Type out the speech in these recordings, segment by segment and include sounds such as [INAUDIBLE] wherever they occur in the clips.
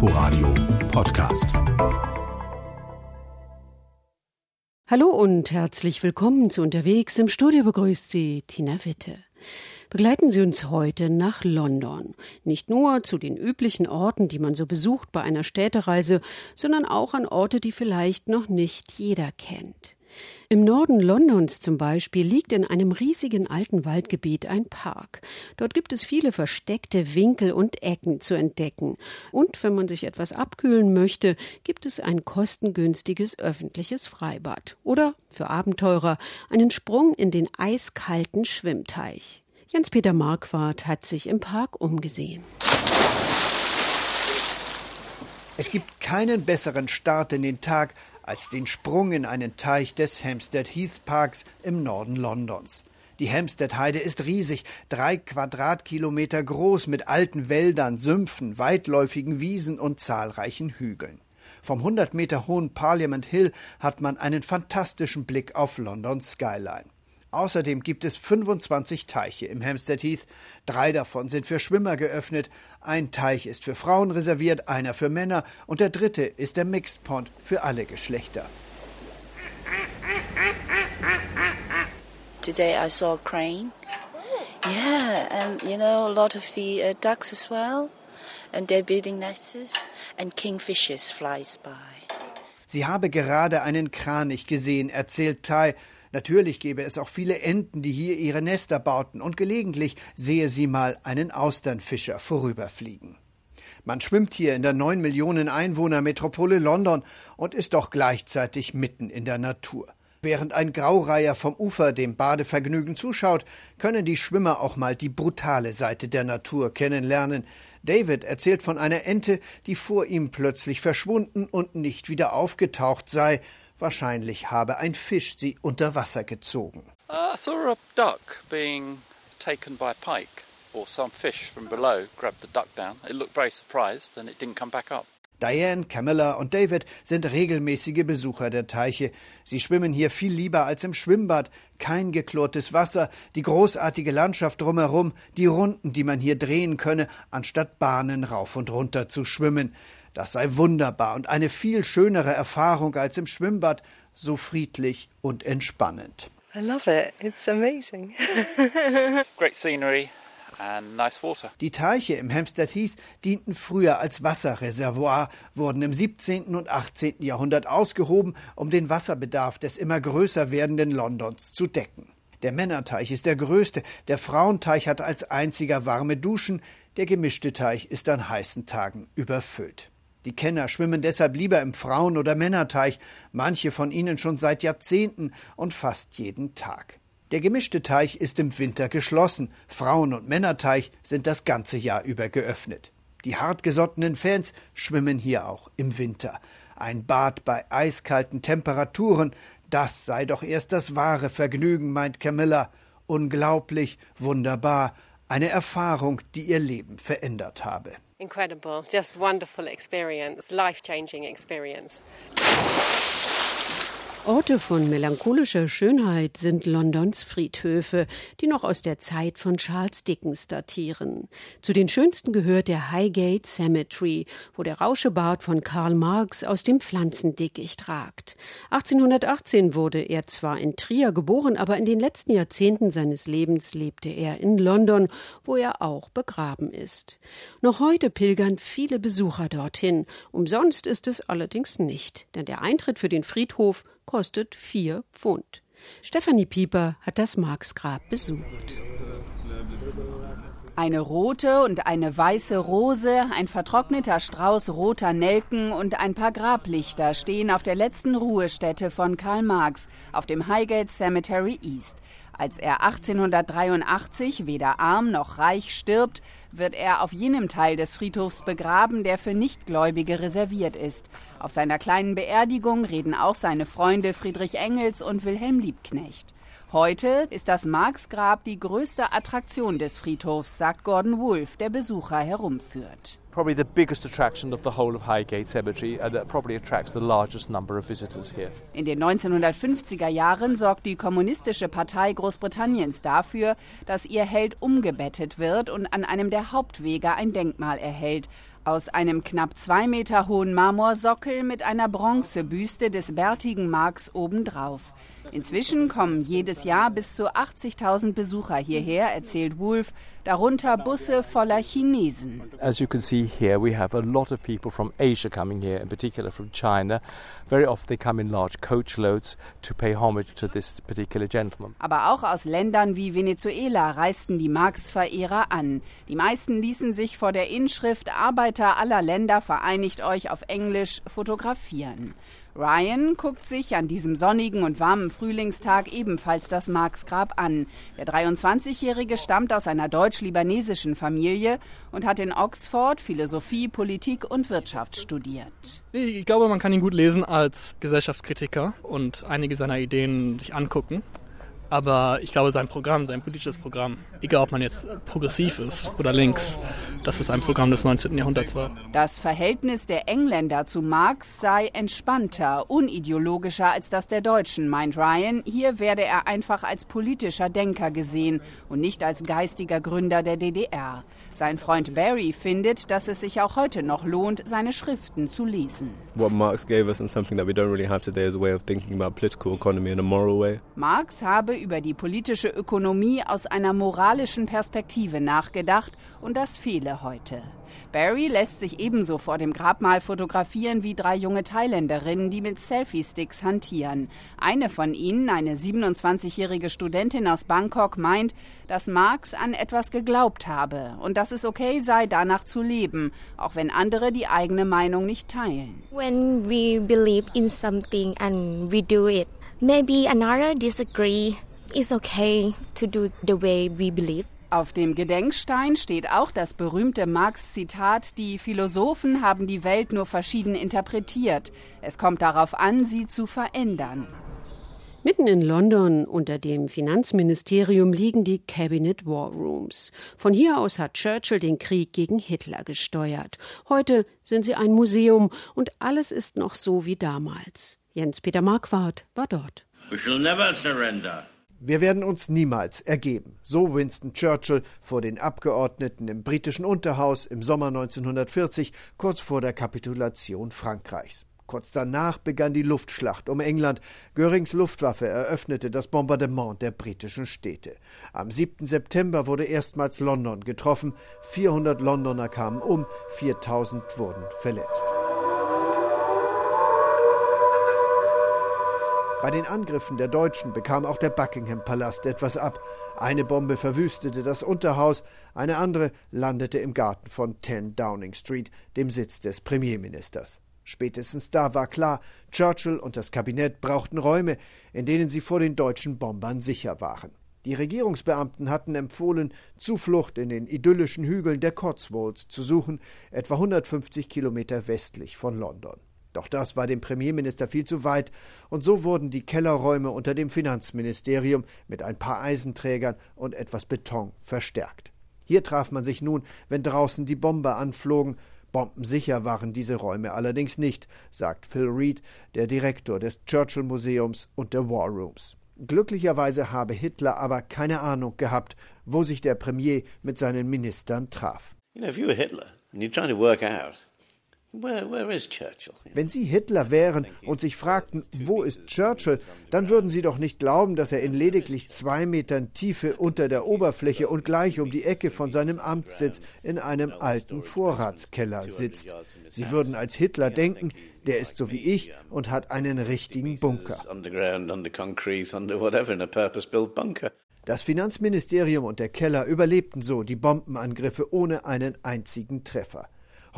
Inforadio Podcast. Hallo und herzlich willkommen zu Unterwegs. Im Studio begrüßt Sie Tina Witte. Begleiten Sie uns heute nach London. Nicht nur zu den üblichen Orten, die man so besucht bei einer Städtereise, sondern auch an Orte, die vielleicht noch nicht jeder kennt. Im Norden Londons zum Beispiel liegt in einem riesigen alten Waldgebiet ein Park. Dort gibt es viele versteckte Winkel und Ecken zu entdecken. Und wenn man sich etwas abkühlen möchte, gibt es ein kostengünstiges öffentliches Freibad. Oder für Abenteurer einen Sprung in den eiskalten Schwimmteich. Jens-Peter Marquardt hat sich im Park umgesehen. Es gibt keinen besseren Start in den Tag als den Sprung in einen Teich des Hampstead Heath Parks im Norden Londons. Die Hampstead Heide ist riesig, drei Quadratkilometer groß mit alten Wäldern, Sümpfen, weitläufigen Wiesen und zahlreichen Hügeln. Vom 100 Meter hohen Parliament Hill hat man einen fantastischen Blick auf Londons Skyline. Außerdem gibt es 25 Teiche im Hampstead Heath. Drei davon sind für Schwimmer geöffnet. Ein Teich ist für Frauen reserviert, einer für Männer und der dritte ist der Mixed Pond für alle Geschlechter. Today I saw a crane. Yeah, and you know a lot of the uh, ducks as well, and they're building nests, and kingfishers flies by. Sie habe gerade einen Kranich gesehen, erzählt Tai Natürlich gäbe es auch viele Enten, die hier ihre Nester bauten, und gelegentlich sehe sie mal einen Austernfischer vorüberfliegen. Man schwimmt hier in der neun Millionen Einwohner Metropole London und ist doch gleichzeitig mitten in der Natur. Während ein Graureiher vom Ufer dem Badevergnügen zuschaut, können die Schwimmer auch mal die brutale Seite der Natur kennenlernen. David erzählt von einer Ente, die vor ihm plötzlich verschwunden und nicht wieder aufgetaucht sei, Wahrscheinlich habe ein Fisch sie unter Wasser gezogen. Uh, I saw a duck being taken by a pike, or some fish from below grabbed the duck down. It looked very surprised and it didn't come back up. Diane, Camilla und David sind regelmäßige Besucher der Teiche. Sie schwimmen hier viel lieber als im Schwimmbad. Kein geklortes Wasser, die großartige Landschaft drumherum, die Runden, die man hier drehen könne, anstatt Bahnen rauf und runter zu schwimmen. Das sei wunderbar und eine viel schönere Erfahrung als im Schwimmbad, so friedlich und entspannend. I love it. It's amazing. [LAUGHS] Great scenery. And nice water. Die Teiche im Hampstead Heath dienten früher als Wasserreservoir, wurden im 17. und 18. Jahrhundert ausgehoben, um den Wasserbedarf des immer größer werdenden Londons zu decken. Der Männerteich ist der größte, der Frauenteich hat als einziger warme Duschen, der gemischte Teich ist an heißen Tagen überfüllt. Die Kenner schwimmen deshalb lieber im Frauen- oder Männerteich, manche von ihnen schon seit Jahrzehnten und fast jeden Tag. Der gemischte Teich ist im Winter geschlossen, Frauen- und Männerteich sind das ganze Jahr über geöffnet. Die hartgesottenen Fans schwimmen hier auch im Winter. Ein Bad bei eiskalten Temperaturen, das sei doch erst das wahre Vergnügen, meint Camilla. Unglaublich, wunderbar, eine Erfahrung, die ihr Leben verändert habe incredible, just wonderful experience, life changing experience. Orte von melancholischer Schönheit sind Londons Friedhöfe, die noch aus der Zeit von Charles Dickens datieren. Zu den schönsten gehört der Highgate Cemetery, wo der Rauschebart von Karl Marx aus dem Pflanzendickicht ragt. 1818 wurde er zwar in Trier geboren, aber in den letzten Jahrzehnten seines Lebens lebte er in London, wo er auch begraben ist. Noch heute pilgern viele Besucher dorthin. Umsonst ist es allerdings nicht, denn der Eintritt für den Friedhof kostet vier Pfund. Stefanie Pieper hat das Marxgrab besucht. Eine rote und eine weiße Rose, ein vertrockneter Strauß roter Nelken und ein paar Grablichter stehen auf der letzten Ruhestätte von Karl Marx auf dem Highgate Cemetery East. Als er 1883 weder arm noch reich stirbt, wird er auf jenem Teil des Friedhofs begraben, der für Nichtgläubige reserviert ist. Auf seiner kleinen Beerdigung reden auch seine Freunde Friedrich Engels und Wilhelm Liebknecht. Heute ist das Marx-Grab die größte Attraktion des Friedhofs, sagt Gordon Wolf, der Besucher herumführt. Probably the biggest attraction of the whole of Highgate Cemetery and it probably attracts the largest number of visitors here. In den 1950er Jahren sorgt die Kommunistische Partei Großbritanniens dafür, dass ihr Held umgebettet wird und an einem der Hauptwege ein Denkmal erhält. aus einem knapp zwei Meter hohen Marmorsockel mit einer Bronzebüste des bärtigen Marx obendrauf. Inzwischen kommen jedes Jahr bis zu 80.000 Besucher hierher, erzählt Wolf, darunter Busse voller Chinesen. As you can see here, we have a lot of people from Asia coming here, in particular from China. Very often they come in large coachloads to pay homage to this particular gentleman. Aber auch aus Ländern wie Venezuela reisten die Marx-Verehrer an. Die meisten ließen sich vor der Inschrift Arbeiter aller Länder vereinigt euch auf Englisch fotografieren. Ryan guckt sich an diesem sonnigen und warmen Frühlingstag ebenfalls das Marx-Grab an. Der 23-Jährige stammt aus einer deutsch-libanesischen Familie und hat in Oxford Philosophie, Politik und Wirtschaft studiert. Ich glaube, man kann ihn gut lesen als Gesellschaftskritiker und einige seiner Ideen sich angucken. Aber ich glaube, sein Programm, sein politisches Programm, egal ob man jetzt progressiv ist oder links, das ist ein Programm des 19. Jahrhunderts war. Das Verhältnis der Engländer zu Marx sei entspannter, unideologischer als das der Deutschen, meint Ryan. Hier werde er einfach als politischer Denker gesehen und nicht als geistiger Gründer der DDR. Sein Freund Barry findet, dass es sich auch heute noch lohnt, seine Schriften zu lesen. What Marx gave us and something that we don't really have today is a way of thinking about political economy in a moral way. Marx habe über die politische Ökonomie aus einer moralischen Perspektive nachgedacht und das fehle heute. Barry lässt sich ebenso vor dem Grabmal fotografieren wie drei junge Thailänderinnen, die mit Selfie-Sticks hantieren. Eine von ihnen, eine 27-jährige Studentin aus Bangkok, meint, dass Marx an etwas geglaubt habe und dass es okay sei, danach zu leben, auch wenn andere die eigene Meinung nicht teilen. When we believe in something and we do it, maybe another disagree. It's okay to do the way we believe. Auf dem Gedenkstein steht auch das berühmte Marx-Zitat, die Philosophen haben die Welt nur verschieden interpretiert. Es kommt darauf an, sie zu verändern. Mitten in London unter dem Finanzministerium liegen die Cabinet War Rooms. Von hier aus hat Churchill den Krieg gegen Hitler gesteuert. Heute sind sie ein Museum und alles ist noch so wie damals. Jens-Peter Marquardt war dort. We shall never surrender. Wir werden uns niemals ergeben. So Winston Churchill vor den Abgeordneten im britischen Unterhaus im Sommer 1940, kurz vor der Kapitulation Frankreichs. Kurz danach begann die Luftschlacht um England. Görings Luftwaffe eröffnete das Bombardement der britischen Städte. Am 7. September wurde erstmals London getroffen. 400 Londoner kamen um, 4000 wurden verletzt. Bei den Angriffen der Deutschen bekam auch der Buckingham-Palast etwas ab. Eine Bombe verwüstete das Unterhaus, eine andere landete im Garten von 10 Downing Street, dem Sitz des Premierministers. Spätestens da war klar, Churchill und das Kabinett brauchten Räume, in denen sie vor den deutschen Bombern sicher waren. Die Regierungsbeamten hatten empfohlen, Zuflucht in den idyllischen Hügeln der Cotswolds zu suchen, etwa 150 Kilometer westlich von London. Doch das war dem Premierminister viel zu weit, und so wurden die Kellerräume unter dem Finanzministerium mit ein paar Eisenträgern und etwas Beton verstärkt. Hier traf man sich nun, wenn draußen die Bomber anflogen. Bombensicher waren diese Räume allerdings nicht, sagt Phil Reed, der Direktor des Churchill Museums und der War Rooms. Glücklicherweise habe Hitler aber keine Ahnung gehabt, wo sich der Premier mit seinen Ministern traf. You know, if you were Hitler and you're trying to work out wenn Sie Hitler wären und sich fragten, wo ist Churchill, dann würden Sie doch nicht glauben, dass er in lediglich zwei Metern Tiefe unter der Oberfläche und gleich um die Ecke von seinem Amtssitz in einem alten Vorratskeller sitzt. Sie würden als Hitler denken, der ist so wie ich und hat einen richtigen Bunker. Das Finanzministerium und der Keller überlebten so die Bombenangriffe ohne einen einzigen Treffer.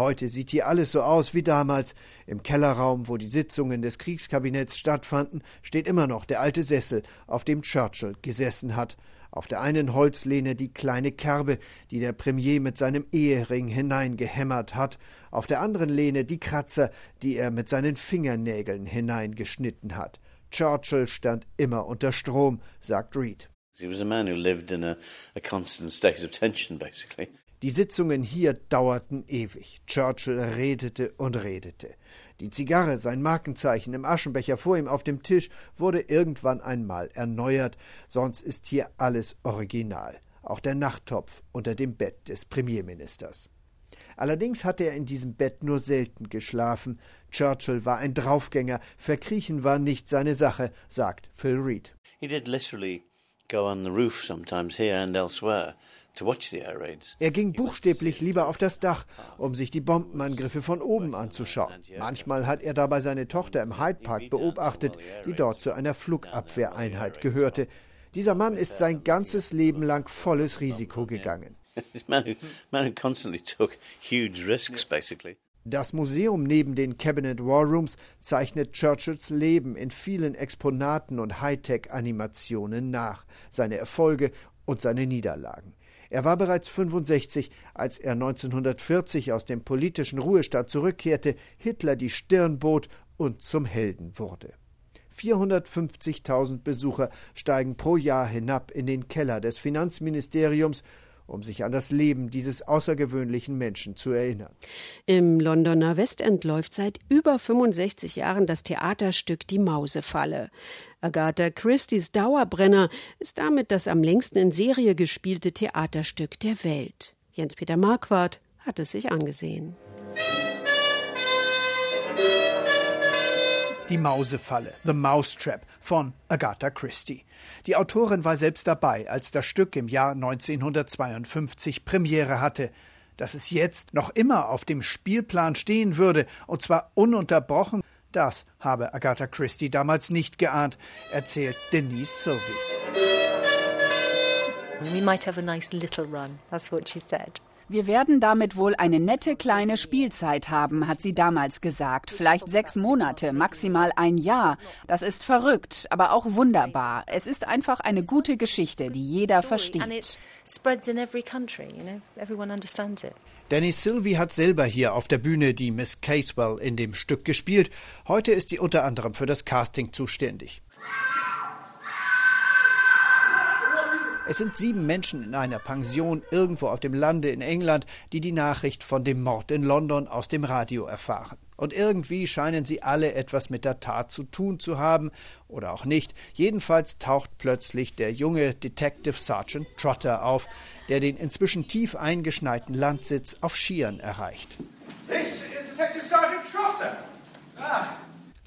Heute sieht hier alles so aus wie damals. Im Kellerraum, wo die Sitzungen des Kriegskabinetts stattfanden, steht immer noch der alte Sessel, auf dem Churchill gesessen hat. Auf der einen Holzlehne die kleine Kerbe, die der Premier mit seinem Ehering hineingehämmert hat, auf der anderen Lehne die Kratzer, die er mit seinen Fingernägeln hineingeschnitten hat. Churchill stand immer unter Strom, sagt Reed. He was a man who in a, a constant state tension, basically. Die Sitzungen hier dauerten ewig. Churchill redete und redete. Die Zigarre, sein Markenzeichen im Aschenbecher vor ihm auf dem Tisch, wurde irgendwann einmal erneuert, sonst ist hier alles original, auch der Nachttopf unter dem Bett des Premierministers. Allerdings hatte er in diesem Bett nur selten geschlafen. Churchill war ein Draufgänger, verkriechen war nicht seine Sache, sagt Phil Reed. He did literally go on the roof sometimes here and elsewhere. Er ging buchstäblich lieber auf das Dach, um sich die Bombenangriffe von oben anzuschauen. Manchmal hat er dabei seine Tochter im Hyde Park beobachtet, die dort zu einer Flugabwehreinheit gehörte. Dieser Mann ist sein ganzes Leben lang volles Risiko gegangen. [LAUGHS] Das Museum neben den Cabinet War Rooms zeichnet Churchills Leben in vielen Exponaten und Hightech-Animationen nach, seine Erfolge und seine Niederlagen. Er war bereits 65, als er 1940 aus dem politischen Ruhestand zurückkehrte, Hitler die Stirn bot und zum Helden wurde. 450.000 Besucher steigen pro Jahr hinab in den Keller des Finanzministeriums um sich an das Leben dieses außergewöhnlichen Menschen zu erinnern. Im Londoner Westend läuft seit über 65 Jahren das Theaterstück Die Mausefalle. Agatha Christie's Dauerbrenner ist damit das am längsten in Serie gespielte Theaterstück der Welt. Jens-Peter Marquardt hat es sich angesehen. Die Mausefalle, The Mousetrap von Agatha Christie. Die Autorin war selbst dabei, als das Stück im Jahr 1952 Premiere hatte. Dass es jetzt noch immer auf dem Spielplan stehen würde, und zwar ununterbrochen, das habe Agatha Christie damals nicht geahnt, erzählt Denise Sylvie. We might have a nice little run, that's what she said. Wir werden damit wohl eine nette kleine Spielzeit haben, hat sie damals gesagt. Vielleicht sechs Monate, maximal ein Jahr. Das ist verrückt, aber auch wunderbar. Es ist einfach eine gute Geschichte, die jeder versteht. Dennis Sylvie hat selber hier auf der Bühne die Miss Casewell in dem Stück gespielt. Heute ist sie unter anderem für das Casting zuständig. Es sind sieben Menschen in einer Pension irgendwo auf dem Lande in England, die die Nachricht von dem Mord in London aus dem Radio erfahren. Und irgendwie scheinen sie alle etwas mit der Tat zu tun zu haben, oder auch nicht. Jedenfalls taucht plötzlich der junge Detective Sergeant Trotter auf, der den inzwischen tief eingeschneiten Landsitz auf Skiern erreicht. This is Detective Sergeant Trotter. Ah.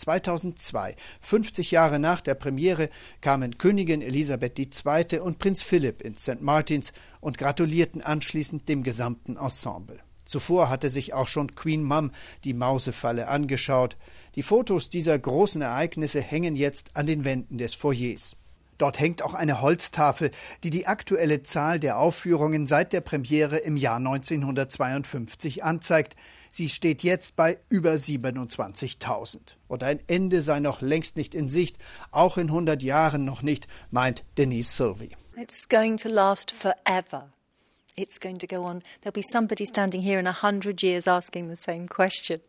2002, 50 Jahre nach der Premiere, kamen Königin Elisabeth II. und Prinz Philipp ins St. Martins und gratulierten anschließend dem gesamten Ensemble. Zuvor hatte sich auch schon Queen Mum die Mausefalle angeschaut. Die Fotos dieser großen Ereignisse hängen jetzt an den Wänden des Foyers. Dort hängt auch eine Holztafel, die die aktuelle Zahl der Aufführungen seit der Premiere im Jahr 1952 anzeigt. Sie steht jetzt bei über 27.000. Und ein Ende sei noch längst nicht in Sicht, auch in 100 Jahren noch nicht, meint Denise Sylvie. It's going to last forever. It's going to go on. There'll be somebody standing here in a hundred years asking the same question.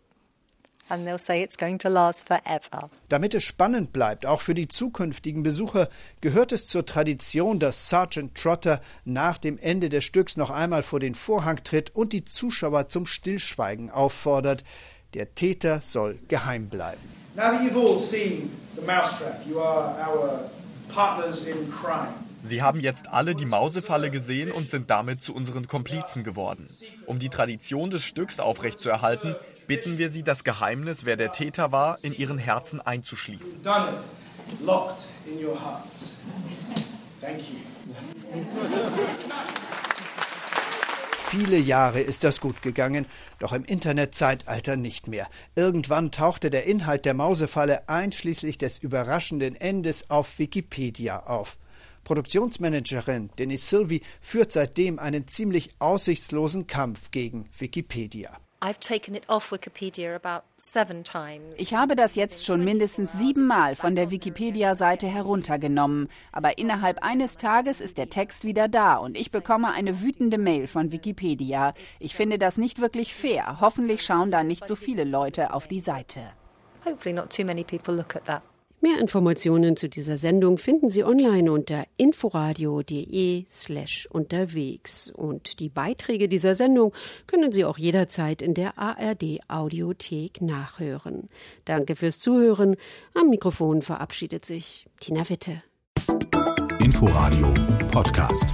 And they'll say it's going to last forever. Damit es spannend bleibt, auch für die zukünftigen Besucher, gehört es zur Tradition, dass Sergeant Trotter nach dem Ende des Stücks noch einmal vor den Vorhang tritt und die Zuschauer zum Stillschweigen auffordert. Der Täter soll geheim bleiben. Now that you've all seen the mousetrap, you are our partners in crime. Sie haben jetzt alle die Mausefalle gesehen und sind damit zu unseren Komplizen geworden. Um die Tradition des Stücks aufrechtzuerhalten, bitten wir Sie, das Geheimnis, wer der Täter war, in Ihren Herzen einzuschließen. Viele Jahre ist das gut gegangen, doch im Internetzeitalter nicht mehr. Irgendwann tauchte der Inhalt der Mausefalle einschließlich des überraschenden Endes auf Wikipedia auf. Produktionsmanagerin Denise Sylvie führt seitdem einen ziemlich aussichtslosen Kampf gegen Wikipedia. Ich habe das jetzt schon mindestens siebenmal von der Wikipedia-Seite heruntergenommen, aber innerhalb eines Tages ist der Text wieder da und ich bekomme eine wütende Mail von Wikipedia. Ich finde das nicht wirklich fair. Hoffentlich schauen da nicht so viele Leute auf die Seite. Hopefully not too many people look at that. Mehr Informationen zu dieser Sendung finden Sie online unter inforadio.de slash unterwegs. Und die Beiträge dieser Sendung können Sie auch jederzeit in der ARD Audiothek nachhören. Danke fürs Zuhören. Am Mikrofon verabschiedet sich Tina Witte. Inforadio Podcast.